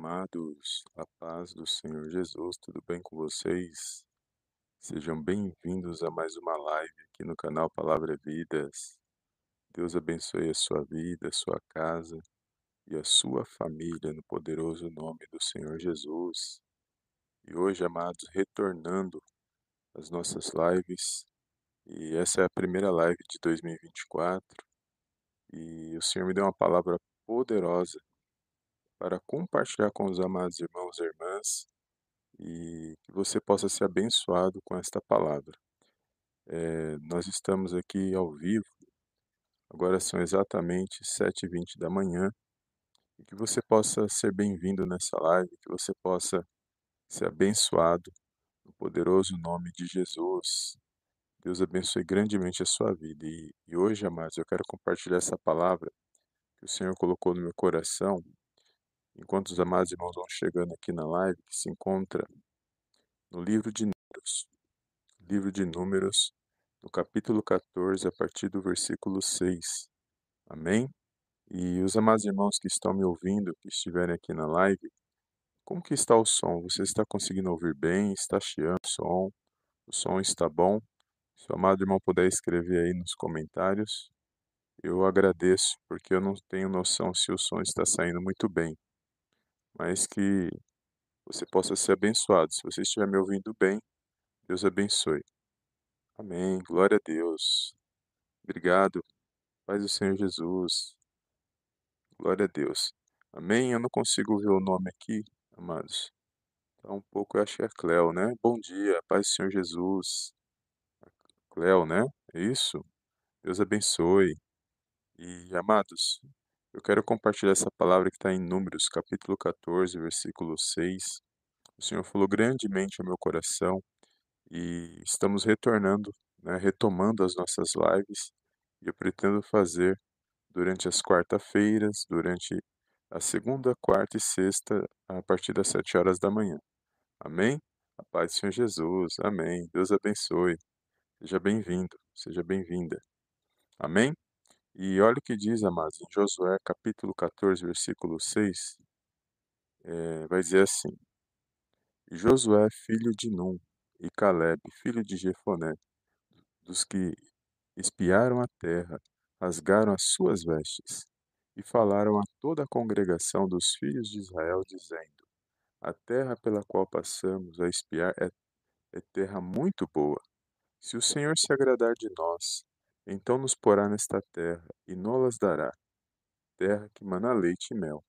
Amados, a paz do Senhor Jesus, tudo bem com vocês? Sejam bem-vindos a mais uma live aqui no canal Palavra Vidas. Deus abençoe a sua vida, a sua casa e a sua família no poderoso nome do Senhor Jesus. E hoje, amados, retornando às nossas lives, e essa é a primeira live de 2024, e o Senhor me deu uma palavra poderosa para compartilhar com os amados irmãos e irmãs e que você possa ser abençoado com esta palavra. É, nós estamos aqui ao vivo, agora são exatamente 7h20 da manhã, e que você possa ser bem-vindo nessa live, que você possa ser abençoado no poderoso nome de Jesus. Deus abençoe grandemente a sua vida. E, e hoje, amados, eu quero compartilhar essa palavra que o Senhor colocou no meu coração enquanto os amados irmãos vão chegando aqui na live, que se encontra no livro de Números. Livro de Números, no capítulo 14, a partir do versículo 6. Amém? E os amados irmãos que estão me ouvindo, que estiverem aqui na live, como que está o som? Você está conseguindo ouvir bem? Está chiando o som? O som está bom? Se o amado irmão puder escrever aí nos comentários, eu agradeço, porque eu não tenho noção se o som está saindo muito bem mas que você possa ser abençoado. Se você estiver me ouvindo bem, Deus abençoe. Amém. Glória a Deus. Obrigado. Paz do Senhor Jesus. Glória a Deus. Amém. Eu não consigo ver o nome aqui, amados. Tá um pouco, eu acho que é Cleo, né? Bom dia. Paz do Senhor Jesus. Cleo, né? É isso? Deus abençoe. E, amados, eu quero compartilhar essa palavra que está em Números, capítulo 14, versículo 6. O Senhor falou grandemente ao meu coração e estamos retornando, né, retomando as nossas lives. E eu pretendo fazer durante as quarta-feiras, durante a segunda, quarta e sexta, a partir das sete horas da manhã. Amém? A paz do Senhor Jesus. Amém. Deus abençoe. Seja bem-vindo, seja bem-vinda. Amém? E olha o que diz, amados, em Josué capítulo 14, versículo 6, é, vai dizer assim, Josué, filho de Num, e Caleb, filho de Jefoné, dos que espiaram a terra, rasgaram as suas vestes, e falaram a toda a congregação dos filhos de Israel, dizendo, A terra pela qual passamos a espiar é, é terra muito boa. Se o Senhor se agradar de nós, então nos porá nesta terra, e nolas dará, terra que mana leite e mel.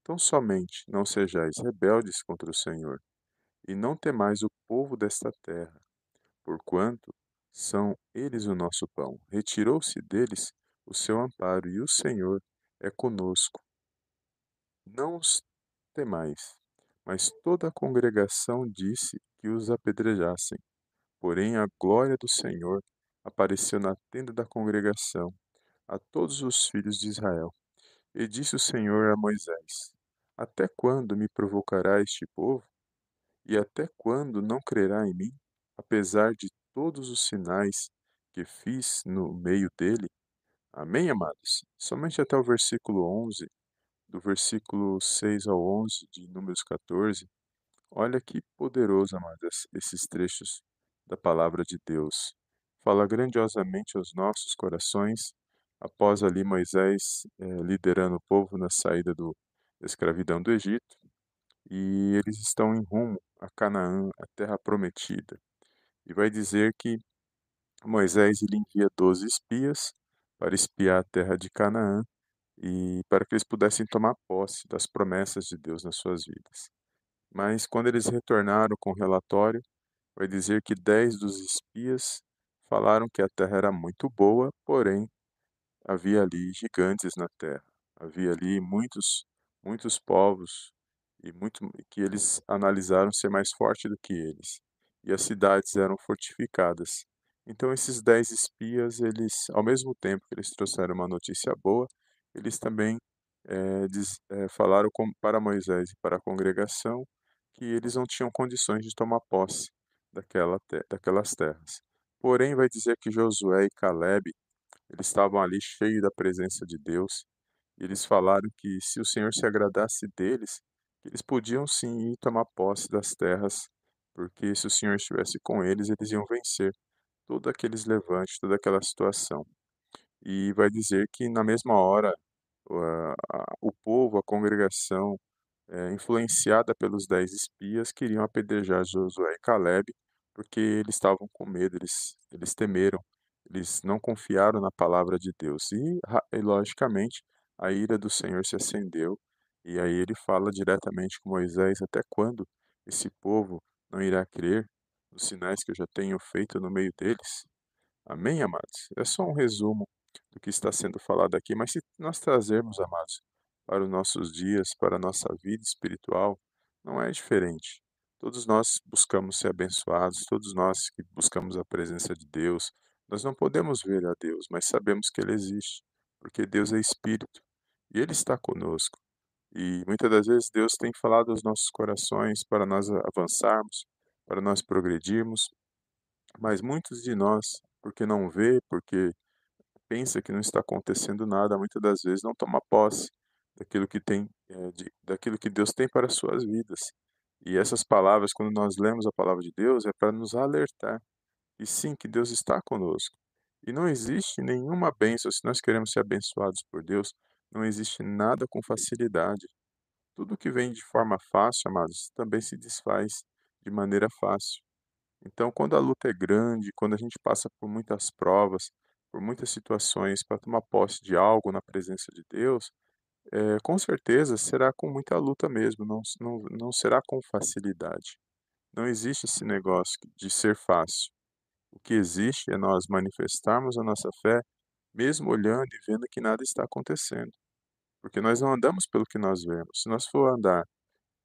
Então somente não sejais rebeldes contra o Senhor, e não temais o povo desta terra, porquanto são eles o nosso pão. Retirou-se deles o seu amparo, e o Senhor é conosco. Não os temais. Mas toda a congregação disse que os apedrejassem. Porém, a glória do Senhor apareceu na tenda da congregação a todos os filhos de Israel. E disse o Senhor a Moisés: Até quando me provocará este povo? E até quando não crerá em mim, apesar de todos os sinais que fiz no meio dele? Amém, amados? Somente até o versículo 11, do versículo 6 ao 11 de Números 14. Olha que poderoso, amados, esses trechos da palavra de Deus fala grandiosamente aos nossos corações, após ali Moisés eh, liderando o povo na saída do, da escravidão do Egito, e eles estão em rumo a Canaã, a terra prometida. E vai dizer que Moisés ele envia 12 espias para espiar a terra de Canaã e para que eles pudessem tomar posse das promessas de Deus nas suas vidas. Mas quando eles retornaram com o relatório, vai dizer que dez dos espias Falaram que a terra era muito boa, porém havia ali gigantes na terra. Havia ali muitos, muitos povos e muito que eles analisaram ser mais forte do que eles. E as cidades eram fortificadas. Então esses dez espias, eles, ao mesmo tempo que eles trouxeram uma notícia boa, eles também é, diz, é, falaram com, para Moisés e para a congregação que eles não tinham condições de tomar posse daquela, daquelas terras. Porém, vai dizer que Josué e Caleb, eles estavam ali cheios da presença de Deus, e eles falaram que se o Senhor se agradasse deles, Eles podiam sim ir tomar posse das terras, porque se o Senhor estivesse com eles, eles iam vencer todo aqueles levantes, toda aquela situação. E vai dizer que na mesma hora, o povo, a congregação, eh, influenciada pelos 10 espias, queriam apedrejar Josué e Caleb, porque eles estavam com medo, eles eles temeram, eles não confiaram na palavra de Deus. E e logicamente, a ira do Senhor se acendeu, e aí ele fala diretamente com Moisés: "Até quando esse povo não irá crer nos sinais que eu já tenho feito no meio deles?" Amém, amados? É só um resumo do que está sendo falado aqui, mas se nós trazermos, amados, para os nossos dias, para a nossa vida espiritual, não é diferente. Todos nós buscamos ser abençoados, todos nós que buscamos a presença de Deus, nós não podemos ver a Deus, mas sabemos que Ele existe, porque Deus é Espírito e Ele está conosco. E muitas das vezes Deus tem falado aos nossos corações para nós avançarmos, para nós progredirmos, mas muitos de nós, porque não vê, porque pensa que não está acontecendo nada, muitas das vezes não toma posse daquilo que tem, eh, de daquilo que Deus tem para as suas vidas. E essas palavras, quando nós lemos a palavra de Deus, é para nos alertar, e sim, que Deus está conosco. E não existe nenhuma bênção, se nós queremos ser abençoados por Deus, não existe nada com facilidade. Tudo que vem de forma fácil, amados, também se desfaz de maneira fácil. Então, quando a luta é grande, quando a gente passa por muitas provas, por muitas situações para tomar posse de algo na presença de Deus, eh, com certeza será com muita luta mesmo, não não não será com facilidade. Não existe esse negócio de ser fácil. O que existe é nós manifestarmos a nossa fé, mesmo olhando e vendo que nada está acontecendo, porque nós não andamos pelo que nós vemos. Se nós for andar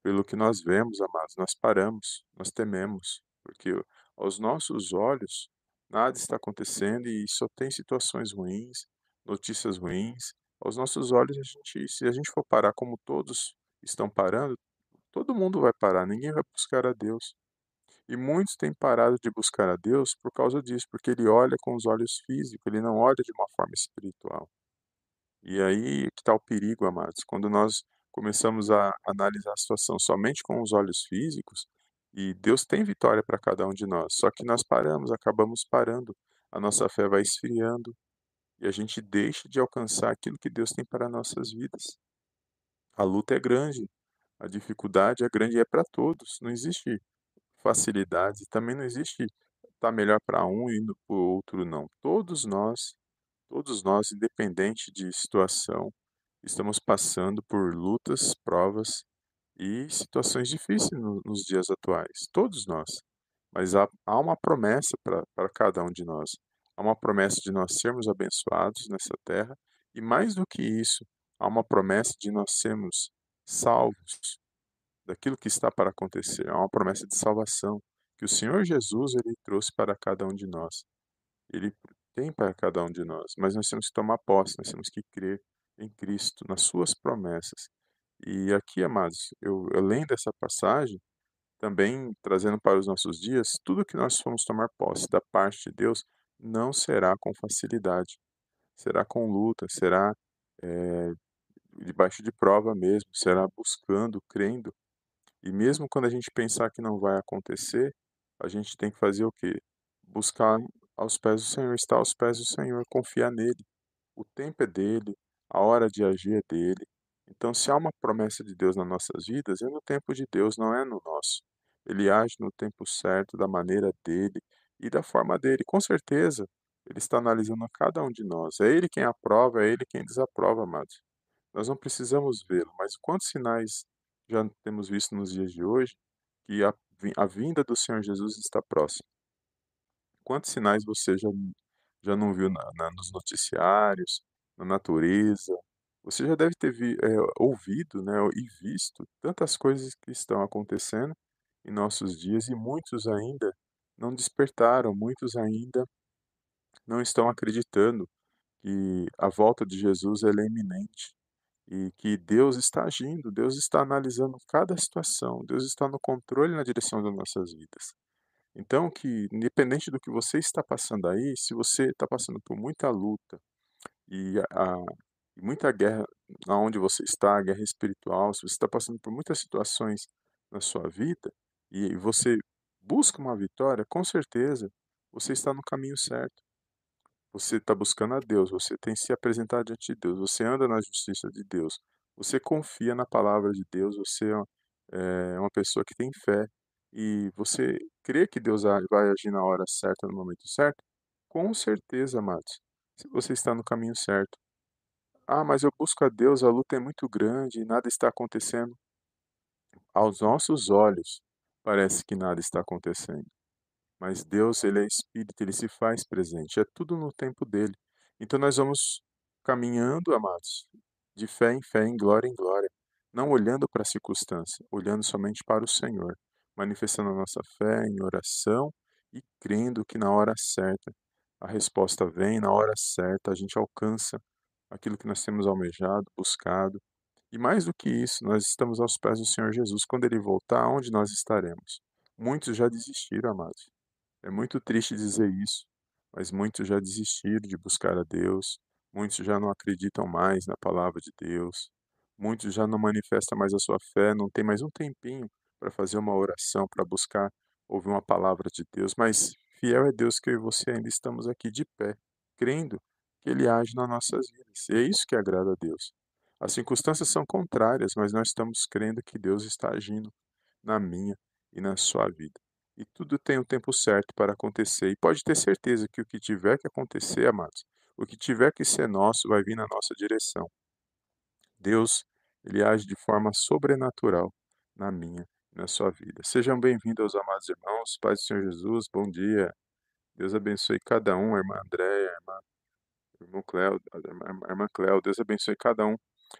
pelo que nós vemos, amados, nós paramos, nós tememos, porque aos nossos olhos nada está acontecendo e só tem situações ruins, notícias ruins. Aos nossos olhos, a gente se a gente for parar como todos estão parando, todo mundo vai parar, ninguém vai buscar a Deus. E muitos têm parado de buscar a Deus por causa disso, porque ele olha com os olhos físicos, ele não olha de uma forma espiritual. E aí que está o perigo, amados, quando nós começamos a analisar a situação somente com os olhos físicos, e Deus tem vitória para cada um de nós, só que nós paramos, acabamos parando, a nossa fé vai esfriando, e a gente deixa de alcançar aquilo que Deus tem para nossas vidas. A luta é grande, a dificuldade é grande e é para todos, não existe facilidade, também não existe estar melhor para um e para o outro não. Todos nós, todos nós, independente de situação, estamos passando por lutas, provas e situações difíceis no nos dias atuais, todos nós. Mas há há uma promessa para cada um de nós. Há uma promessa de nós sermos abençoados nessa terra e mais do que isso, há uma promessa de nós sermos salvos daquilo que está para acontecer. Há uma promessa de salvação que o Senhor Jesus ele trouxe para cada um de nós. Ele tem para cada um de nós, mas nós temos que tomar posse, nós temos que crer em Cristo, nas suas promessas. E aqui, amados, eu eu lendo essa passagem, também trazendo para os nossos dias, tudo que nós formos tomar posse da parte de Deus, não será com facilidade, será com luta, será, eh, debaixo de prova mesmo, será buscando, crendo. E mesmo quando a gente pensar que não vai acontecer, a gente tem que fazer o quê? Buscar aos pés do Senhor, estar aos pés do Senhor, confiar nele. O tempo é dele, a hora de agir é dele. Então, se há uma promessa de Deus nas nossas vidas, é no tempo de Deus, não é no nosso. Ele age no tempo certo, da maneira dele e da forma dele. Com certeza, ele está analisando a cada um de nós. É ele quem aprova, é ele quem desaprova, amados. Nós não precisamos vê-lo, mas quantos sinais já temos visto nos dias de hoje que a a vinda do Senhor Jesus está próxima. Quantos sinais você já já não viu na na nos noticiários, na natureza? Você já deve ter vi eh, ouvido, né, e visto tantas coisas que estão acontecendo em nossos dias e muitos ainda não despertaram, muitos ainda não estão acreditando que a volta de Jesus é iminente e que Deus está agindo, Deus está analisando cada situação, Deus está no controle na direção das nossas vidas. Então que, independente do que você está passando aí, se você está passando por muita luta e a e muita guerra aonde você está, guerra espiritual, se você está passando por muitas situações na sua vida e você busca uma vitória, com certeza você está no caminho certo. Você está buscando a Deus, você tem se apresentado diante de Deus, você anda na justiça de Deus, você confia na palavra de Deus, você é uma uma pessoa que tem fé e você crê que Deus vai agir na hora certa, no momento certo, com certeza, amados, se você está no caminho certo. "Ah, mas eu busco a Deus, a luta é muito grande e nada está acontecendo". Aos nossos olhos, parece que nada está acontecendo. Mas Deus, ele é espírito, ele se faz presente, é tudo no tempo dele. Então nós vamos caminhando, amados, de fé em fé, em glória em glória, não olhando para a circunstância, olhando somente para o Senhor, manifestando a nossa fé em oração e crendo que na hora certa a resposta vem, na hora certa a gente alcança aquilo que nós temos almejado, buscado. E mais do que isso, nós estamos aos pés do Senhor Jesus. Quando ele voltar, onde nós estaremos? Muitos já desistiram, amados. É muito triste dizer isso, mas muitos já desistiram de buscar a Deus, muitos já não acreditam mais na palavra de Deus, muitos já não manifestam mais a sua fé, não tem mais um tempinho para fazer uma oração, para buscar ouvir uma palavra de Deus, mas fiel é Deus que eu e você ainda estamos aqui de pé, crendo que Ele age nas nossas vidas. E é isso que agrada a Deus. As circunstâncias são contrárias, mas nós estamos crendo que Deus está agindo na minha e na sua vida. E tudo tem o tempo certo para acontecer. E pode ter certeza que o que tiver que acontecer, amados, o que tiver que ser nosso vai vir na nossa direção. Deus, ele age de forma sobrenatural na minha e na sua vida. Sejam bem-vindos, amados irmãos, Pai do Senhor Jesus, bom dia. Deus abençoe cada um, irmã Andréia, irmã, irmão Cléo, irmã, irmã Cléo, Deus abençoe cada um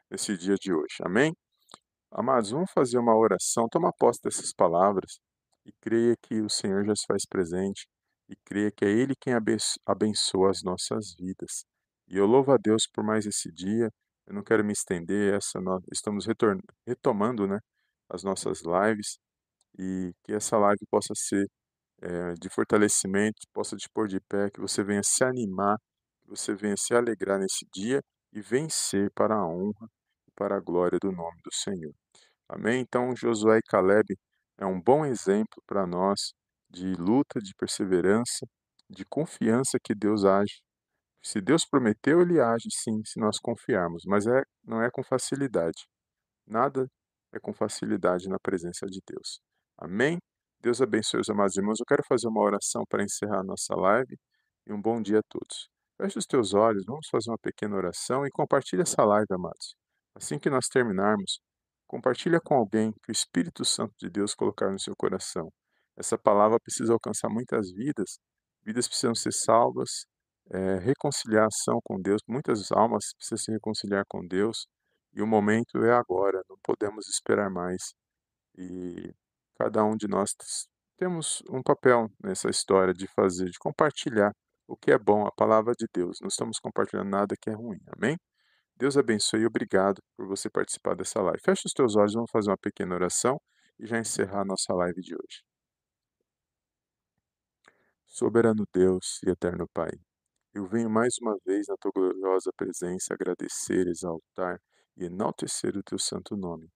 nesse dia de hoje. Amém? Amados, vamos fazer uma oração, toma posse dessas palavras e creia que o Senhor já se faz presente e creia que é Ele quem abençoa as nossas vidas. E eu louvo a Deus por mais esse dia. Eu não quero me estender, essa estamos retomando né, as nossas lives e que essa live possa ser é, de fortalecimento, possa te pôr de pé, que você venha se animar, que você venha se alegrar nesse dia e vencer para a honra e para a glória do nome do Senhor. Amém? Então, Josué e Caleb é um bom exemplo para nós de luta, de perseverança, de confiança que Deus age. Se Deus prometeu, ele age sim, se nós confiarmos, mas é, não é com facilidade. Nada é com facilidade na presença de Deus. Amém? Deus abençoe os amados irmãos. Eu quero fazer uma oração para encerrar a nossa live e um bom dia a todos. Feche os teus olhos, vamos fazer uma pequena oração e compartilhe essa live, amados. Assim que nós terminarmos, Compartilha com alguém que o Espírito Santo de Deus colocar no seu coração. Essa palavra precisa alcançar muitas vidas, vidas precisam ser salvas, é, reconciliação com Deus, muitas almas precisam se reconciliar com Deus, e o momento é agora, não podemos esperar mais. E cada um de nós temos um papel nessa história de fazer, de compartilhar o que é bom, a palavra de Deus. Não estamos compartilhando nada que é ruim, amém? Deus abençoe e obrigado por você participar dessa live. Feche os teus olhos, vamos fazer uma pequena oração e já encerrar a nossa live de hoje. Soberano Deus e eterno Pai, eu venho mais uma vez na tua gloriosa presença agradecer, exaltar e enaltecer o teu santo nome.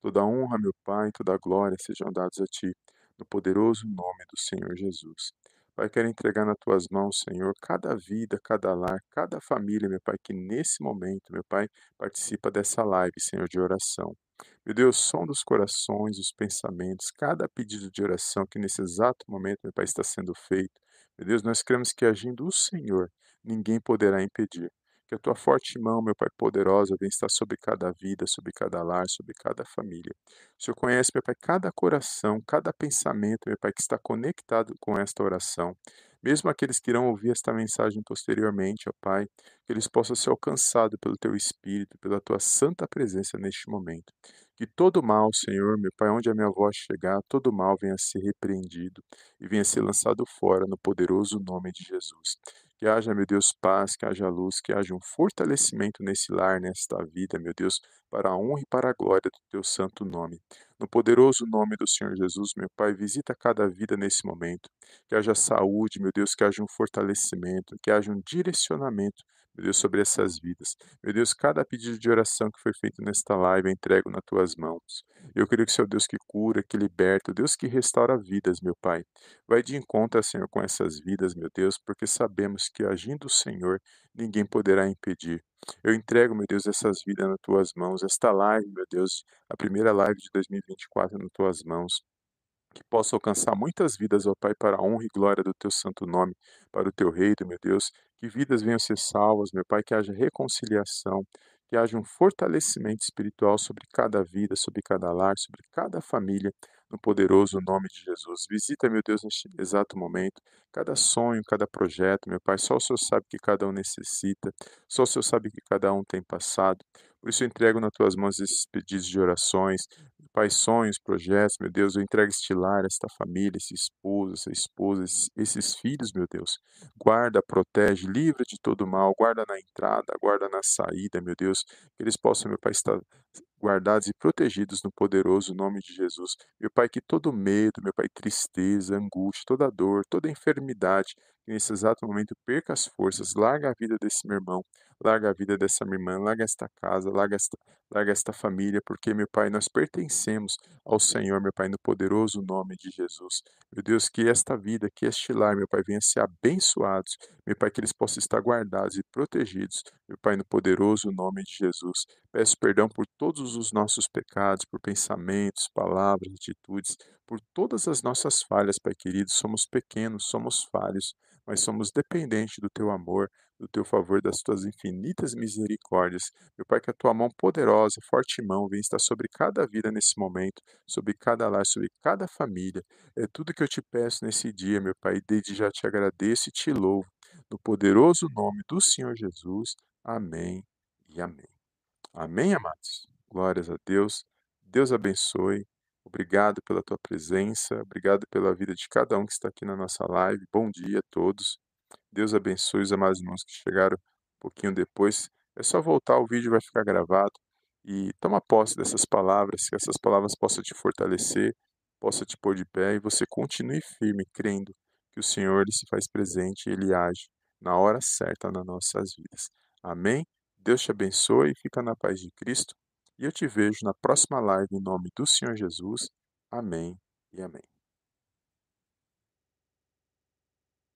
Toda honra, meu Pai, toda glória sejam dados a ti, no poderoso nome do Senhor Jesus. Pai, quero entregar nas tuas mãos, Senhor, cada vida, cada lar, cada família, meu Pai, que nesse momento, meu Pai, participa dessa live, Senhor, de oração. Meu Deus, som dos corações, os pensamentos, cada pedido de oração que nesse exato momento, meu Pai, está sendo feito. Meu Deus, nós cremos que agindo o Senhor, ninguém poderá impedir. Que a tua forte mão, meu Pai poderosa, venha estar sobre cada vida, sobre cada lar, sobre cada família. O Senhor conhece, meu Pai, cada coração, cada pensamento, meu Pai, que está conectado com esta oração. Mesmo aqueles que irão ouvir esta mensagem posteriormente, ó Pai, que eles possam ser alcançados pelo Teu Espírito, pela Tua santa presença neste momento. Que todo mal, Senhor, meu Pai, onde a minha voz chegar, todo mal venha a ser repreendido e venha a ser lançado fora no poderoso nome de Jesus. Que haja, meu Deus, paz, que haja luz, que haja um fortalecimento nesse lar, nesta vida, meu Deus, para a honra e para a glória do teu santo nome. No poderoso nome do Senhor Jesus, meu Pai, visita cada vida nesse momento. Que haja saúde, meu Deus, que haja um fortalecimento, que haja um direcionamento meu Deus, sobre essas vidas. Meu Deus, cada pedido de oração que foi feito nesta live eu entrego nas tuas mãos. Eu creio que o Senhor é Deus que cura, que liberta, o Deus que restaura vidas, meu Pai. Vai de encontro, Senhor, com essas vidas, meu Deus, porque sabemos que agindo o Senhor, ninguém poderá impedir. Eu entrego, meu Deus, essas vidas nas tuas mãos. Esta live, meu Deus, a primeira live de 2024 nas tuas mãos que possa alcançar muitas vidas, ó Pai, para a honra e glória do teu santo nome, para o teu reino, meu Deus, que vidas venham ser salvas, meu Pai, que haja reconciliação, que haja um fortalecimento espiritual sobre cada vida, sobre cada lar, sobre cada família, no poderoso nome de Jesus. Visita, meu Deus, neste exato momento, cada sonho, cada projeto, meu Pai, só o Senhor sabe que cada um necessita, só o Senhor sabe que cada um tem passado. Por isso eu entrego nas tuas mãos esses pedidos de orações, Pai, sonhos, projetos, meu Deus, eu entrego este lar, esta família, esse esposo, essa esposa, esses filhos, meu Deus. Guarda, protege, livra de todo mal, guarda na entrada, guarda na saída, meu Deus. Que eles possam, meu Pai, estar guardados e protegidos no poderoso nome de Jesus. Meu Pai, que todo medo, meu Pai, tristeza, angústia, toda dor, toda enfermidade, que nesse exato momento perca as forças, larga a vida desse meu irmão, larga a vida dessa minha irmã, larga esta casa, larga esta, larga esta família, porque, meu Pai, nós pertencemos ao Senhor, meu Pai, no poderoso nome de Jesus. Meu Deus, que esta vida, que este lar, meu Pai, venha ser abençoados, meu Pai, que eles possam estar guardados e protegidos, meu Pai, no poderoso nome de Jesus. Peço perdão por todos os nossos pecados, por pensamentos, palavras, atitudes, por todas as nossas falhas, Pai querido. Somos pequenos, somos falhos, mas somos dependentes do Teu amor, do Teu favor, das Tuas infinitas misericórdias. Meu Pai, que a Tua mão poderosa, forte mão, venha estar sobre cada vida nesse momento, sobre cada lar, sobre cada família. É tudo que eu te peço nesse dia, meu Pai, desde já te agradeço e te louvo. No poderoso nome do Senhor Jesus. Amém e amém. Amém, amados? Glórias a Deus. Deus abençoe. Obrigado pela tua presença. Obrigado pela vida de cada um que está aqui na nossa live. Bom dia a todos. Deus abençoe os amados irmãos que chegaram um pouquinho depois. É só voltar, o vídeo vai ficar gravado. E toma posse dessas palavras, que essas palavras possam te fortalecer, possam te pôr de pé e você continue firme, crendo que o Senhor se faz presente e ele age na hora certa nas nossas vidas. Amém? Deus te abençoe, fica na paz de Cristo e eu te vejo na próxima live em nome do Senhor Jesus. Amém e amém.